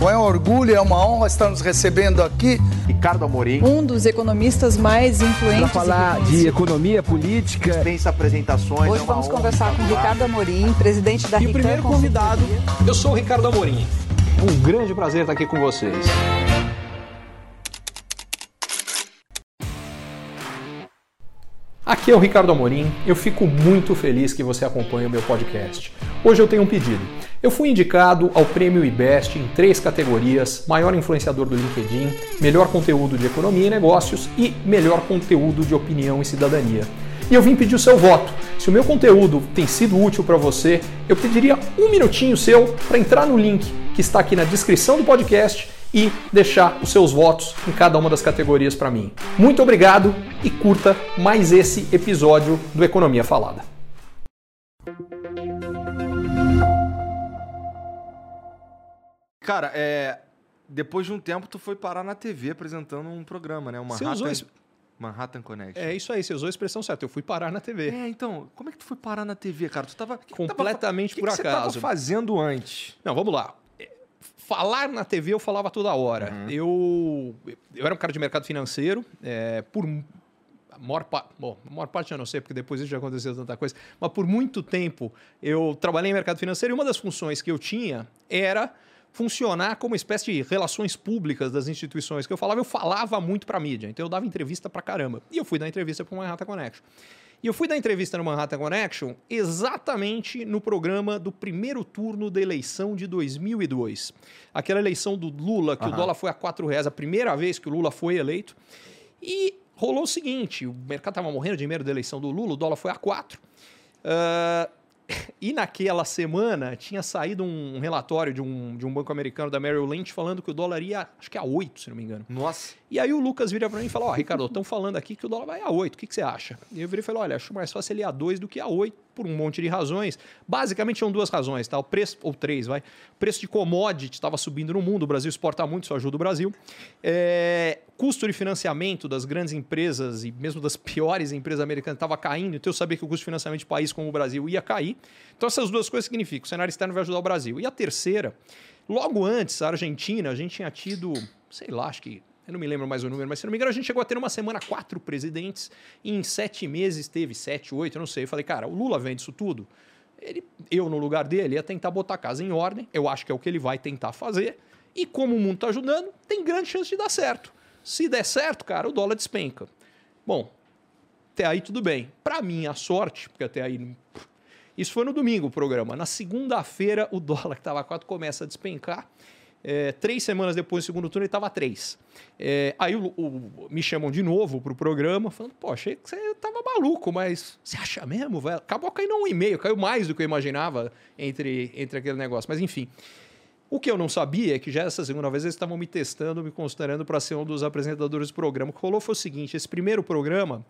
Bom, é um orgulho, é uma honra estar nos recebendo aqui. Ricardo Amorim. Um dos economistas mais influentes. Para falar de economia política. Dispensa apresentações. Hoje é vamos conversar com Ricardo Amorim, presidente da E o primeiro convidado, eu sou o Ricardo Amorim. Um grande prazer estar aqui com vocês. Aqui é o Ricardo Amorim. Eu fico muito feliz que você acompanhe o meu podcast. Hoje eu tenho um pedido. Eu fui indicado ao Prêmio IBEST em três categorias: maior influenciador do LinkedIn, melhor conteúdo de economia e negócios e melhor conteúdo de opinião e cidadania. E eu vim pedir o seu voto. Se o meu conteúdo tem sido útil para você, eu pediria um minutinho seu para entrar no link que está aqui na descrição do podcast e deixar os seus votos em cada uma das categorias para mim. Muito obrigado e curta mais esse episódio do Economia Falada. Cara, é, depois de um tempo tu foi parar na TV apresentando um programa, né? O Você Manhattan, usou Manhattan Connection. É isso aí, você usou a expressão certa. Eu fui parar na TV. É, então, como é que tu foi parar na TV, cara? Tu tava que que tu tava- Completamente que por que Você acaso. tava fazendo antes. Não, vamos lá. É, Falar na TV eu falava toda hora. Eu, eu era um cara de mercado financeiro, é, por a maior, pa- bom, a maior parte eu não sei, porque depois isso já aconteceu tanta coisa, mas por muito tempo eu trabalhei em mercado financeiro e uma das funções que eu tinha era funcionar como uma espécie de relações públicas das instituições que eu falava, eu falava muito para mídia, então eu dava entrevista pra caramba. E eu fui dar entrevista para o Manhattan Connection. E eu fui dar entrevista no Manhattan Connection exatamente no programa do primeiro turno da eleição de 2002. Aquela eleição do Lula, que o Aham. dólar foi a quatro reais, a primeira vez que o Lula foi eleito. E rolou o seguinte, o mercado estava morrendo de medo da eleição do Lula, o dólar foi a quatro. Ah, e naquela semana tinha saído um relatório de um, de um banco americano da Merrill Lynch falando que o dólar ia, acho que a 8, se não me engano. Nossa. E aí o Lucas vira pra mim e fala: Ó, Ricardo, estão falando aqui que o dólar vai a 8, o que, que você acha? E eu virei e falei: Olha, acho mais fácil ele ir a 2 do que a 8, por um monte de razões. Basicamente são duas razões, tá? O preço, ou três, vai. O preço de commodity estava subindo no mundo, o Brasil exporta muito, isso ajuda o Brasil. É, custo de financiamento das grandes empresas e mesmo das piores empresas americanas estava caindo, então eu sabia que o custo de financiamento de país como o Brasil ia cair. Então essas duas coisas significam: o cenário externo vai ajudar o Brasil. E a terceira, logo antes, a Argentina, a gente tinha tido, sei lá, acho que eu não me lembro mais o número, mas se não me engano, a gente chegou a ter numa semana quatro presidentes e em sete meses teve sete, oito, eu não sei. Eu falei, cara, o Lula vende isso tudo. Ele, eu, no lugar dele, ia tentar botar a casa em ordem. Eu acho que é o que ele vai tentar fazer. E como o mundo está ajudando, tem grande chance de dar certo. Se der certo, cara, o dólar despenca. Bom, até aí tudo bem. Para minha sorte, porque até aí. Isso foi no domingo o programa. Na segunda-feira, o dólar que estava a 4 começa a despencar. É, três semanas depois do segundo turno, ele estava a 3. É, aí o- o- me chamam de novo para o programa, falando: Pô, achei que você estava maluco, mas você acha mesmo, velho? Acabou caindo um e-mail, caiu mais do que eu imaginava entre, entre aquele negócio. Mas enfim. O que eu não sabia é que já essa segunda vez eles estavam me testando, me considerando para ser um dos apresentadores do programa. O que rolou foi o seguinte: esse primeiro programa,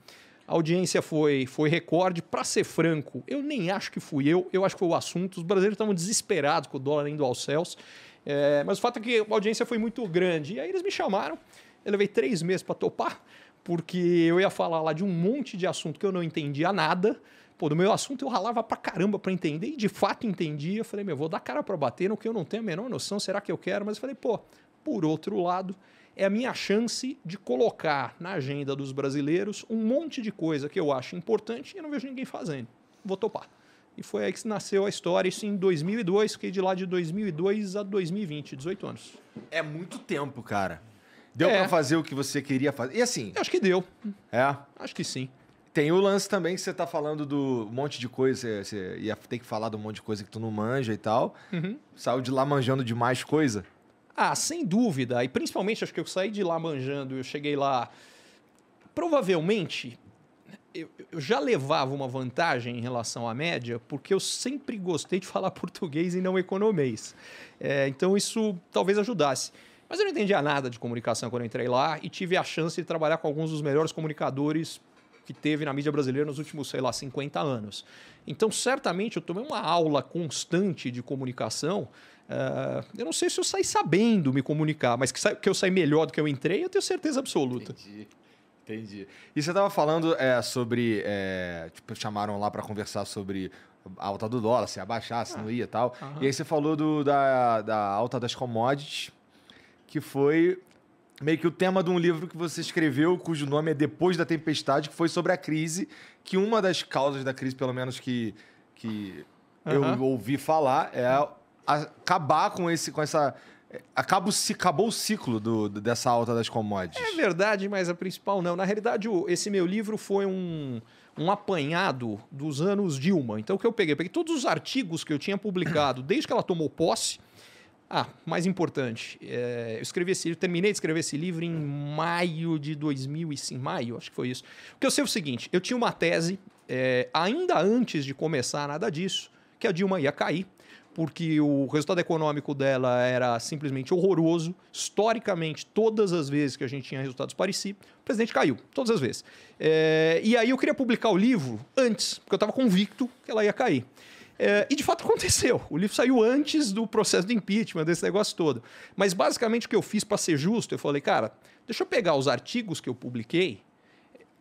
a audiência foi, foi recorde. Para ser franco, eu nem acho que fui eu, eu acho que foi o assunto. Os brasileiros estavam desesperados com o dólar indo aos céus. É, mas o fato é que a audiência foi muito grande. E aí eles me chamaram, eu levei três meses para topar, porque eu ia falar lá de um monte de assunto que eu não entendia nada. Pô, do meu assunto eu ralava pra caramba pra entender e de fato entendi. Eu falei, meu, vou dar cara pra bater no que eu não tenho a menor noção, será que eu quero? Mas eu falei, pô, por outro lado, é a minha chance de colocar na agenda dos brasileiros um monte de coisa que eu acho importante e eu não vejo ninguém fazendo. Vou topar. E foi aí que nasceu a história, isso em 2002, fiquei de lá de 2002 a 2020, 18 anos. É muito tempo, cara. Deu É. pra fazer o que você queria fazer. E assim, Eu acho que deu, é. acho que sim. Tem o lance também que você tá falando do monte de coisa, você, ia ter que falar do monte de coisa que tu não manja e tal. Uhum. Saiu de lá manjando demais coisa. Ah, sem dúvida. E principalmente, acho que eu saí de lá manjando, eu cheguei lá. Provavelmente, eu, eu já levava uma vantagem em relação à média, porque eu sempre gostei de falar português e não economês. É, então, isso talvez ajudasse. Mas eu não entendia nada de comunicação quando entrei lá e tive a chance de trabalhar com alguns dos melhores comunicadores que teve na mídia brasileira nos últimos, sei lá, 50 anos. Então, certamente, eu tomei uma aula constante de comunicação. eh, eu não sei se eu saí sabendo me comunicar, mas que, que eu saí melhor do que eu entrei, eu tenho certeza absoluta. Entendi. Entendi. E você tava falando é, sobre. é, tipo, chamaram lá pra conversar sobre a alta do dólar, se ia baixar, se não ia e tal. E aí você falou do, da, da alta das commodities que foi meio que o tema de um livro que você escreveu, cujo nome é Depois da Tempestade, que foi sobre a crise, que uma das causas da crise, pelo menos que, que eu ouvi falar, é acabar com esse com essa acabou o ciclo do, dessa alta das commodities. É verdade, mas a principal não. Na realidade, esse meu livro foi um, um apanhado dos anos Dilma. Então, o que eu peguei? Eu peguei todos os artigos que eu tinha publicado desde que ela tomou posse. Ah, mais importante, é, eu escrevi esse, eu terminei de escrever esse livro em maio de 2005, maio, acho que foi isso. O que eu sei o seguinte, eu tinha uma tese, é, ainda antes de começar nada disso, que a Dilma ia cair, porque o resultado econômico dela era simplesmente horroroso. Historicamente, todas as vezes que a gente tinha resultados parecidos, o presidente caiu, todas as vezes. É, e aí eu queria publicar o livro antes, porque eu estava convicto que ela ia cair. É, e de fato aconteceu. O livro saiu antes do processo de impeachment, desse negócio todo. Mas basicamente o que eu fiz para ser justo, eu falei, cara, deixa eu pegar os artigos que eu publiquei,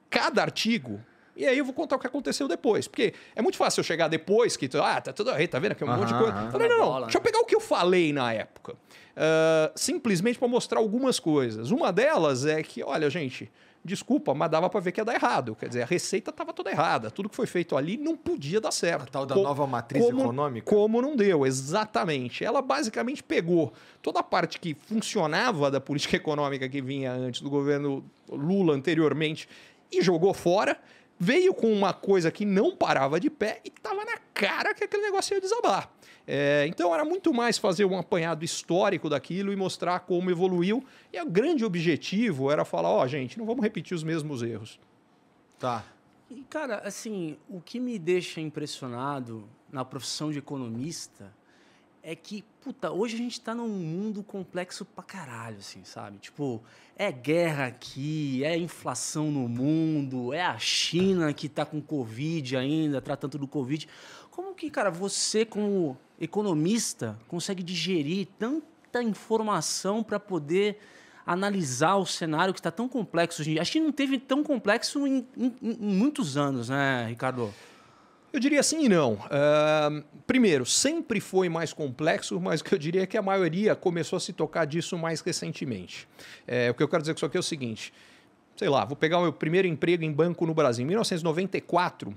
cada artigo, e aí eu vou contar o que aconteceu depois. Porque é muito fácil eu chegar depois, que ah, tá tudo aí, tá vendo aqui um monte de coisa. aham. Falei, não, não, bola, deixa eu pegar o que eu falei na época. Ah, simplesmente para mostrar algumas coisas. Uma delas é que, olha, gente, desculpa, mas dava para ver que ia dar errado. Quer dizer, a receita estava toda errada. Tudo que foi feito ali não podia dar certo. A tal da Co- nova matriz como- econômica? Como não deu, exatamente. Ela basicamente pegou toda a parte que funcionava da política econômica que vinha antes do governo Lula anteriormente e jogou fora. Veio com uma coisa que não parava de pé e estava na cara que aquele negócio ia desabar. É, então era muito mais fazer um apanhado histórico daquilo e mostrar como evoluiu. E o grande objetivo era falar: ó, gente, não vamos repetir os mesmos erros. Tá. E, cara, assim, o que me deixa impressionado na profissão de economista é que, puta, hoje a gente tá num mundo complexo pra caralho, assim, sabe? Tipo, é guerra aqui, é inflação no mundo, é a China que tá com Covid ainda, tratando do Covid. Como que, cara, você, como economista, consegue digerir tanta informação para poder analisar o cenário que está tão complexo hoje em dia? Acho que não teve tão complexo em, em- em muitos anos, né, Ricardo? Eu diria sim e não. Ahn, primeiro, sempre foi mais complexo, mas o que eu diria é que a maioria começou a se tocar disso mais recentemente. É, o que eu quero dizer com isso aqui é o seguinte: sei lá, vou pegar o meu primeiro emprego em banco no Brasil. Em 1994,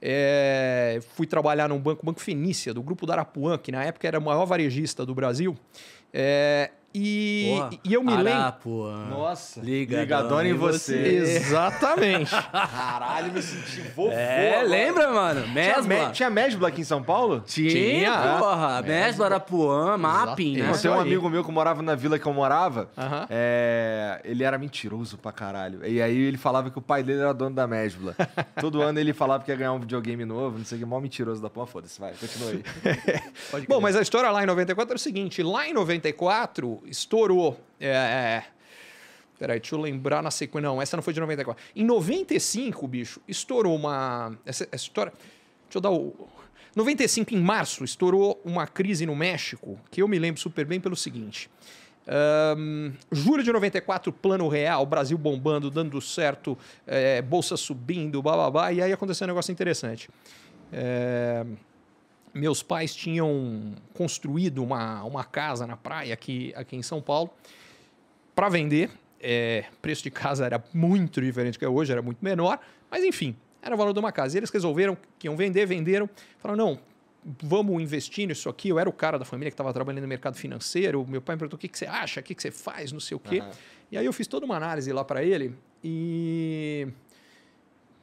é, fui trabalhar num banco, Banco Fenícia, do grupo da Arapuã, que na época era o maior varejista do Brasil. É, e, Porra, e eu me lembro. Nossa. Ligadona Ligadona em em você. Exatamente. Caralho, me senti vovô. É, agora. lembra, mano? Tinha, Mesbla. Me- tinha Mesbla aqui em São Paulo? Tinha, Tinha. porra. Mesbla, Arapuã, Mapping, né? Tem um amigo meu que morava na vila que eu morava. Aham. é, ele era mentiroso pra caralho. E aí ele falava que o pai dele era dono da Mesbla. Todo ano ele falava que ia ganhar um videogame novo, não sei o que, mó mentiroso da porra. Foda-se, vai, continua aí. Pode Bom, mas a história lá em 94 é o seguinte: lá em 94 estourou. É, é, peraí, deixa eu lembrar na sequência. Não, essa não foi de 94. Em 95, bicho, estourou uma. Essa, essa história. Deixa eu dar o. 95, em março, estourou uma crise no México, que eu me lembro super bem pelo seguinte. Ahn, julho de 94, plano real, Brasil bombando, dando certo, é, bolsa subindo, bababá, e aí aconteceu um negócio interessante. É, meus pais tinham construído uma, uma casa na praia aqui, aqui em São Paulo para vender. É, preço de casa era muito diferente do que é hoje, era muito menor, mas enfim, era o valor de uma casa. E eles resolveram que iam vender, venderam, falaram: não, vamos investir nisso aqui. Eu era o cara da família que estava trabalhando no mercado financeiro. Meu pai me perguntou: o que, que você acha, o que, que você faz, não sei o quê. Aham. E aí eu fiz toda uma análise lá para ele e.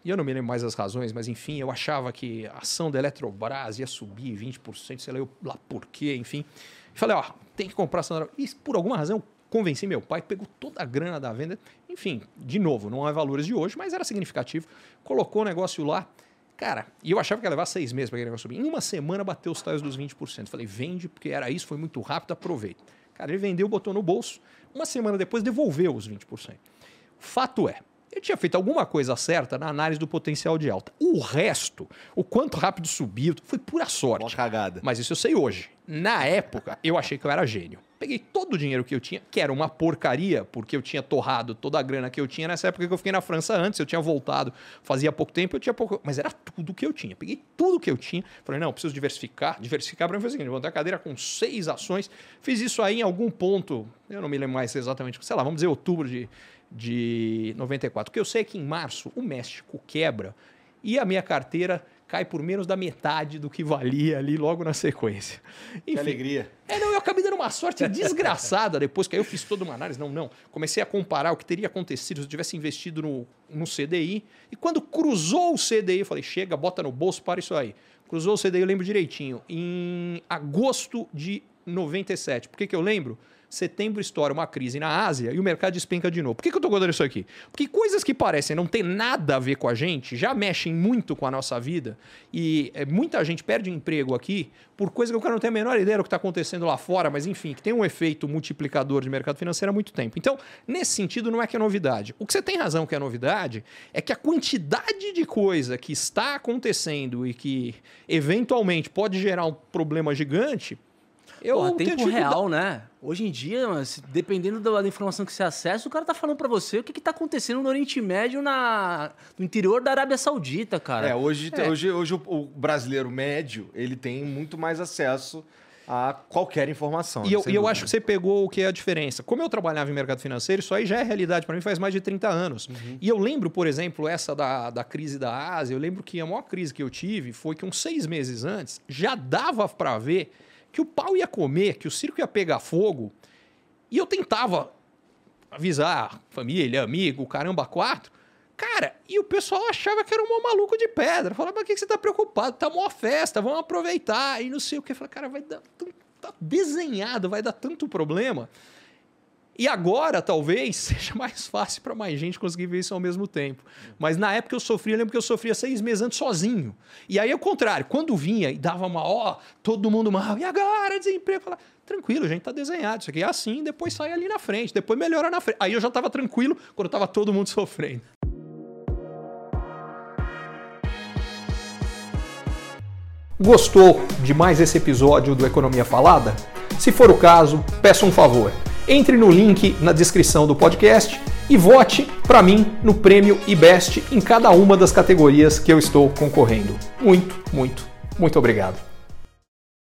E eu não me lembro mais as razões, mas enfim, eu achava que a ação da Eletrobras ia subir 20%, sei lá, eu, lá por quê, enfim. Falei, ó, tem que comprar ação da E por alguma razão, convenci meu pai, pegou toda a grana da venda. Enfim, de novo, não é valores de hoje, mas era significativo. Colocou o negócio lá. Cara, e eu achava que ia levar seis meses para aquele negócio subir. Em uma semana bateu os tais dos 20%. Falei, vende, porque era isso, foi muito rápido, aproveita. Cara, ele vendeu, botou no bolso. Uma semana depois devolveu os 20%. Fato é, ele tinha feito alguma coisa certa na análise do potencial de alta. O resto, o quanto rápido subiu, foi pura sorte. cagada. Mas isso eu sei hoje. Na época, eu achei que eu era gênio. Peguei todo o dinheiro que eu tinha, que era uma porcaria, porque eu tinha torrado toda a grana que eu tinha nessa época que eu fiquei na França antes. Eu tinha voltado, fazia pouco tempo, eu tinha pouco. Mas era tudo que eu tinha. Peguei tudo que eu tinha. Falei, não, preciso diversificar. Diversificar para mim foi o seguinte: levantei a cadeira com seis ações. Fiz isso aí em algum ponto, eu não me lembro mais exatamente, sei lá, vamos dizer outubro de, de 94. O que eu sei é que em março o México quebra e a minha carteira cai por menos da metade do que valia ali logo na sequência. Enfim, que alegria. É, não, eu acabei dando uma sorte desgraçada depois que aí eu fiz toda uma análise. Não, não. Comecei a comparar o que teria acontecido se eu tivesse investido no, no CDI. E quando cruzou o CDI, eu falei: chega, bota no bolso, para isso aí. Cruzou o CDI, eu lembro direitinho, em agosto de 97. Por que, que eu lembro? Setembro estoura uma crise na Ásia e o mercado despenca de novo. Por que, que eu estou contando isso aqui? Porque coisas que parecem não ter nada a ver com a gente já mexem muito com a nossa vida e é, muita gente perde emprego aqui por coisa que o cara não tem a menor ideia do que está acontecendo lá fora, mas enfim, que tem um efeito multiplicador de mercado financeiro há muito tempo. Então, nesse sentido, não é que é novidade. O que você tem razão que é novidade é que a quantidade de coisa que está acontecendo e que eventualmente pode gerar um problema gigante eu Porra, tempo real, né? Hoje em dia, dependendo da, informação que você acessa, o cara tá falando para você o que, que tá acontecendo no Oriente Médio, na, no interior da Arábia Saudita, cara. É, hoje, é. hoje, hoje o, o, brasileiro médio, ele tem muito mais acesso a qualquer informação. E eu, eu acho que você pegou o que é a diferença. Como eu trabalhava em mercado financeiro, isso aí já é realidade para mim faz mais de 30 anos. Uhum. E eu lembro, por exemplo, essa da, da crise da Ásia, eu lembro que a maior crise que eu tive foi que uns seis meses antes já dava para ver que o pau ia comer, que o circo ia pegar fogo. E eu tentava avisar família, amigo, caramba, quatro. Cara, e o pessoal achava que era um maluco de pedra. Falava, mas o que, você tá preocupado? Tá uma festa, vamos aproveitar. E não sei o que. Falei, cara, vai dar. Tá desenhado, vai dar tanto problema. E agora, talvez, seja mais fácil para mais gente conseguir ver isso ao mesmo tempo. Mas na época eu sofria, eu lembro que eu sofria seis meses antes sozinho. E aí, ao contrário, quando vinha e dava uma, ó, todo mundo mal, e agora desemprego? Falava, tranquilo, gente tá desenhado, isso aqui é assim, depois sai ali na frente, depois melhora na frente. Aí eu já estava tranquilo quando estava todo mundo sofrendo. Gostou de mais esse episódio do Economia Falada? Se for o caso, peço um favor entre no link na descrição do podcast e vote para mim no prêmio IBEST em cada uma das categorias que eu estou concorrendo. Muito, muito, muito obrigado.